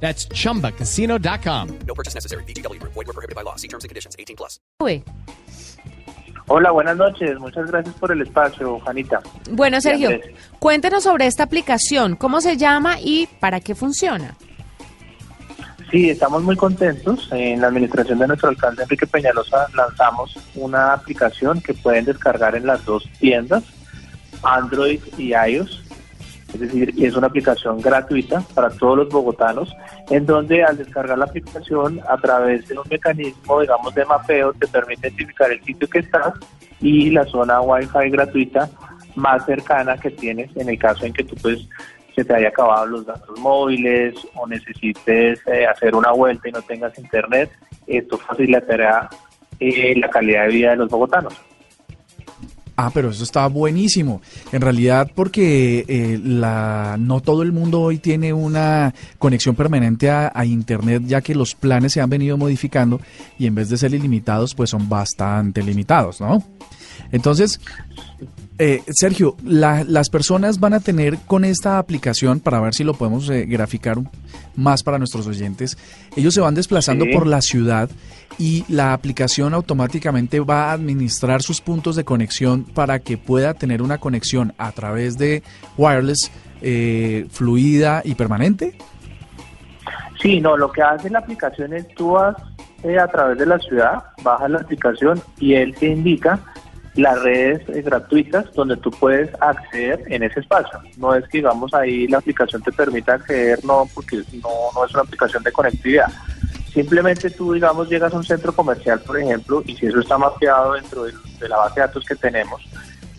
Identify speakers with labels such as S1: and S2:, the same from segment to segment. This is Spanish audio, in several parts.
S1: That's chumbacasino.com.
S2: No purchase necessary. BGW. Void were prohibited by law. See terms and conditions. 18 plus.
S3: Uy.
S4: Hola, buenas noches. Muchas gracias por el espacio, Juanita.
S3: Bueno, Sergio,
S4: Andrés.
S3: cuéntenos sobre esta aplicación, cómo se llama y para qué funciona.
S4: Sí, estamos muy contentos. En la administración de nuestro alcalde Enrique Peñalosa lanzamos una aplicación que pueden descargar en las dos tiendas, Android y iOS. Es decir, es una aplicación gratuita para todos los bogotanos, en donde al descargar la aplicación a través de un mecanismo, digamos, de mapeo, te permite identificar el sitio que estás y la zona Wi-Fi gratuita más cercana que tienes en el caso en que tú pues se te haya acabado los datos móviles o necesites eh, hacer una vuelta y no tengas internet, esto facilitará eh, la calidad de vida de los bogotanos.
S5: Ah, pero eso está buenísimo. En realidad, porque eh, la, no todo el mundo hoy tiene una conexión permanente a, a Internet, ya que los planes se han venido modificando y en vez de ser ilimitados, pues son bastante limitados, ¿no? Entonces, eh, Sergio, la- las personas van a tener con esta aplicación, para ver si lo podemos eh, graficar más para nuestros oyentes, ellos se van desplazando
S4: Sí.
S5: por la ciudad y la aplicación automáticamente va a administrar sus puntos de conexión para que pueda tener una conexión a través de wireless eh, fluida y permanente.
S4: Sí, no, lo que hace la aplicación es tú vas eh, a través de la ciudad, bajas la aplicación y él te indica las redes eh, gratuitas donde tú puedes acceder en ese espacio. No es que, digamos, ahí la aplicación te permita acceder, no, porque no, es una aplicación de conectividad. Simplemente tú, digamos, llegas a un centro comercial, por ejemplo, y si eso está mapeado dentro del- de, la base de datos que tenemos,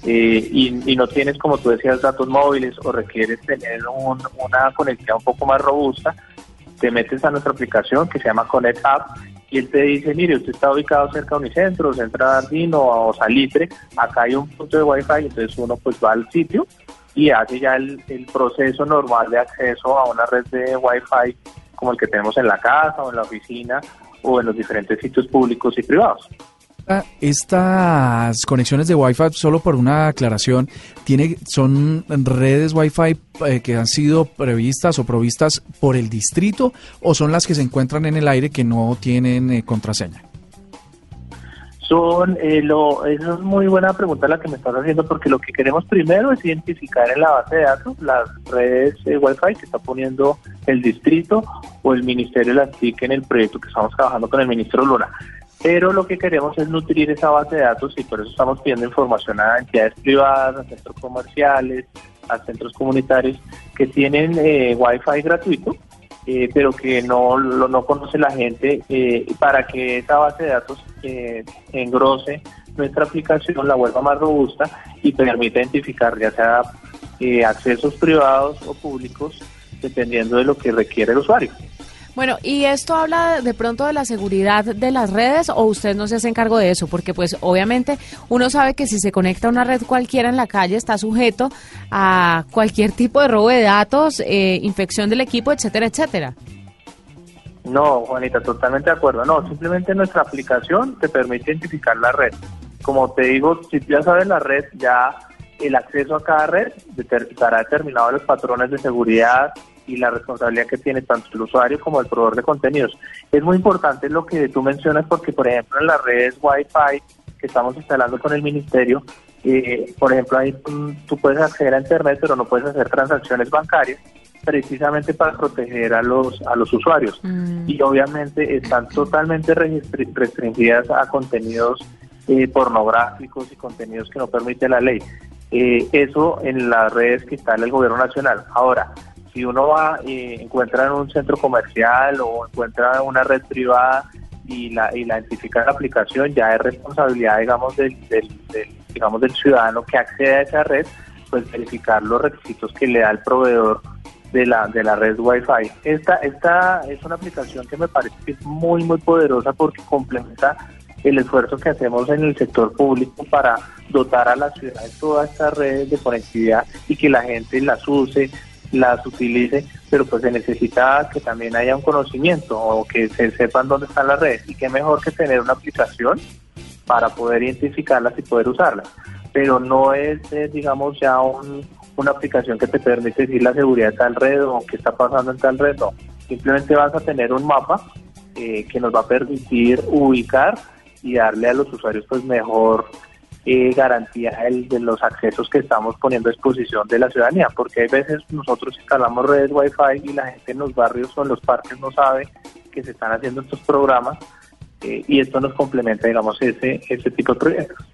S4: eh, y, y no tienes, como tú decías, datos móviles o requieres tener un- una conectividad un poco más robusta, te metes a nuestra aplicación que se llama Connect App y él te dice, mire, usted está ubicado cerca de Unicentro, Centro Jardino o Salitre, acá hay un punto de Wi-Fi, entonces uno pues va al sitio y hace ya el, el proceso normal de acceso a una red de Wi-Fi como el que tenemos en la casa o en la oficina o en los diferentes sitios públicos y privados.
S5: Estas conexiones de Wi-Fi, solo por una aclaración, tiene, son redes Wi-Fi eh, que han sido previstas o provistas por el distrito o son las que se encuentran en el aire que no tienen eh, contraseña.
S4: Son, eh, lo, es muy buena pregunta la que me estás haciendo porque lo que queremos primero es identificar en la base de datos las redes eh, Wi-Fi que está poniendo el distrito o el Ministerio de las TIC en el proyecto que estamos trabajando con el ministro Luna. Pero lo que queremos es nutrir esa base de datos y por eso estamos pidiendo información a entidades privadas, a centros comerciales, a centros comunitarios que tienen eh, Wi-Fi gratuito eh, pero que no lo no conoce la gente eh, para que esa base de datos eh, engrose nuestra aplicación, la vuelva más robusta y permita identificar ya sea eh, accesos privados o públicos dependiendo de lo que requiere el usuario.
S3: Bueno, ¿y esto habla de pronto de la seguridad de las redes o usted no se hace cargo de eso? Porque pues obviamente uno sabe que si se conecta a una red cualquiera en la calle está sujeto a cualquier tipo de robo de datos, eh, infección del equipo, etcétera, etcétera.
S4: No, Juanita, totalmente de acuerdo. No, simplemente nuestra aplicación te permite identificar la red. Como te digo, si ya sabes la red, ya el acceso a cada red estará determinado los patrones de seguridad y la responsabilidad que tiene tanto el usuario como el proveedor de contenidos. Es muy importante lo que tú mencionas porque, por ejemplo, en las redes Wi-Fi que estamos instalando con el ministerio, eh, por ejemplo, ahí mm, tú puedes acceder a Internet, pero no puedes hacer transacciones bancarias precisamente para proteger a los a los usuarios
S3: Mm.
S4: y obviamente están totalmente restringidas a contenidos eh, pornográficos y contenidos que no permite la ley. Eh, eso en las redes que instala el gobierno nacional. Ahora, si uno va y encuentra en un centro comercial o encuentra una red privada y la, y la identifica en la aplicación, ya es responsabilidad, digamos, del, del, del, digamos, del ciudadano que accede a esa red, pues verificar los requisitos que le da el proveedor de la, de la red Wi-Fi. Esta, esta es una aplicación que me parece que es muy, muy poderosa porque complementa el esfuerzo que hacemos en el sector público para dotar a la ciudad de todas estas redes de conectividad y que la gente las use, las utilice, pero pues se necesita que también haya un conocimiento o que se sepan dónde están las redes y qué mejor que tener una aplicación para poder identificarlas y poder usarlas. Pero no es, eh, digamos, ya una aplicación que te permite decir la seguridad de tal red o qué está pasando en tal red, no. Simplemente vas a tener un mapa eh, que nos va a permitir ubicar y darle a los usuarios pues mejor eh, garantía de los accesos que estamos poniendo a disposición de la ciudadanía, porque hay veces nosotros instalamos redes Wi-Fi y la gente en los barrios o en los parques no sabe que se están haciendo estos programas eh, y esto nos complementa, digamos, ese, ese tipo de proyectos.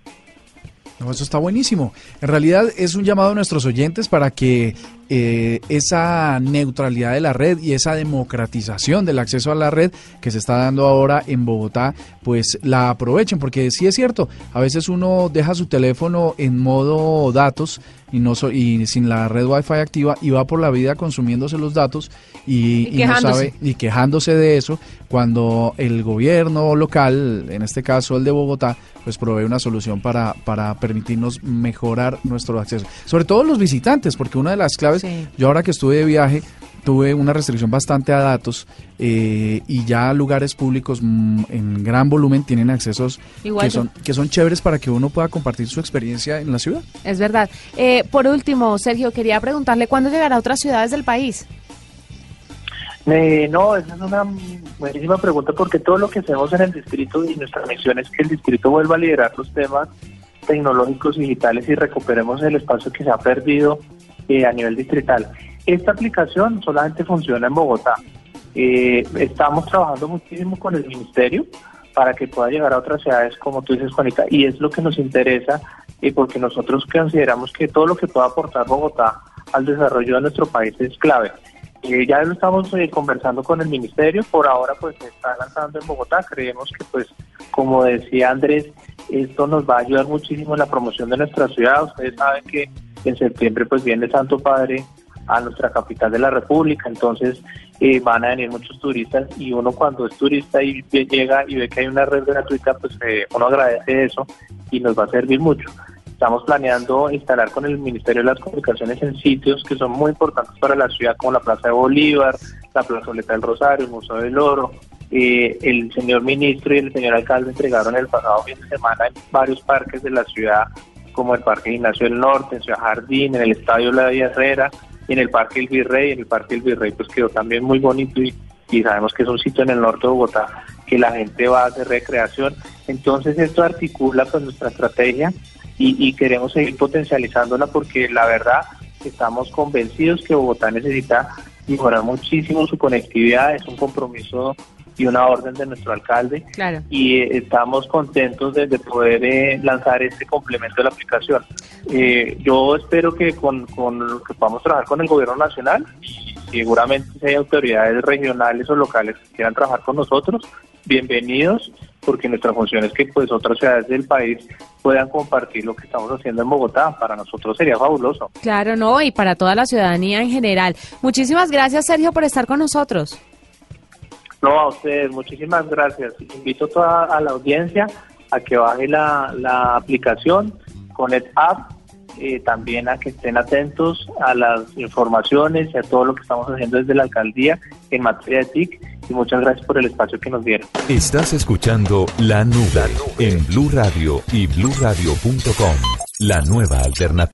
S5: eso está buenísimo. En realidad es un llamado a nuestros oyentes para que eh, esa neutralidad de la red y esa democratización del acceso a la red que se está dando ahora en Bogotá, pues la aprovechen, porque sí es cierto, a veces uno deja su teléfono en modo datos y no y sin la red wifi activa y va por la vida consumiéndose los datos y, y, no sabe y quejándose de eso cuando el gobierno local, en este caso el de Bogotá, pues provee una solución para, para permitirnos mejorar nuestro acceso. Sobre todo los visitantes, porque una de las claves yo ahora que estuve de viaje tuve una restricción bastante a datos eh, y ya lugares públicos mm, en gran volumen tienen accesos que son, que son chéveres para que uno pueda compartir su experiencia en la ciudad.
S3: Es verdad. Eh, por último, Sergio, quería preguntarle cuándo llegará a otras ciudades del país.
S4: Eh, no, esa es una buenísima pregunta porque todo lo que hacemos en el distrito y nuestra misión es que el distrito vuelva a liderar los temas tecnológicos digitales y recuperemos el espacio que se ha perdido eh, a nivel distrital. Esta aplicación solamente funciona en Bogotá. Eh, estamos trabajando muchísimo con el ministerio para que pueda llegar a otras ciudades, como tú dices, Juanita, y es lo que nos interesa, eh, porque nosotros consideramos que todo lo que pueda aportar Bogotá al desarrollo de nuestro país es clave. ya lo estamos conversando con el ministerio, por ahora pues se está lanzando en Bogotá, creemos que pues como decía Andrés, esto nos va a ayudar muchísimo en la promoción de nuestra ciudad, ustedes saben que en septiembre pues viene Santo Padre a nuestra capital de la República, entonces eh, van a venir muchos turistas y uno cuando es turista y llega y ve que hay una red gratuita, pues eh, uno agradece eso y nos va a servir mucho. Estamos planeando instalar con el Ministerio de las Comunicaciones en sitios que son muy importantes para la ciudad, como la Plaza de Bolívar, la Plazoleta del Rosario, el Museo del Oro. Eh, el señor ministro y el señor alcalde entregaron el pasado fin de semana en varios parques de la ciudad como el Parque Ignacio del Norte, en Ciudad Jardín, en el Estadio La Villa Herrera, en el Parque El Virrey, en el Parque El Virrey pues quedó también muy bonito y, sabemos que es un sitio en el norte de Bogotá que la gente va a hacer recreación. Entonces esto articula con nuestra estrategia y, y queremos seguir potencializándola porque la verdad estamos convencidos que Bogotá necesita mejorar muchísimo su conectividad, es un compromiso y una orden de nuestro alcalde. Y eh, estamos contentos de, poder eh, lanzar este complemento de la aplicación. Eh, yo espero que con, con que podamos trabajar con el gobierno nacional y seguramente si hay autoridades regionales o locales que quieran trabajar con nosotros, bienvenidos, porque nuestra función es que pues otras ciudades del país puedan compartir lo que estamos haciendo en Bogotá. Para nosotros sería fabuloso.
S3: Claro, no, y para toda la ciudadanía en general. Muchísimas gracias, Sergio, por estar con nosotros.
S4: No, a ustedes, muchísimas gracias. Invito toda a la audiencia a que baje la, la aplicación con el app, eh, también a que estén atentos a las informaciones y a todo lo que estamos haciendo desde la alcaldía en materia de TIC y muchas gracias por el espacio que nos dieron.
S6: Estás escuchando La Nube, en Blue Radio y bluradio.com, la nueva alternativa.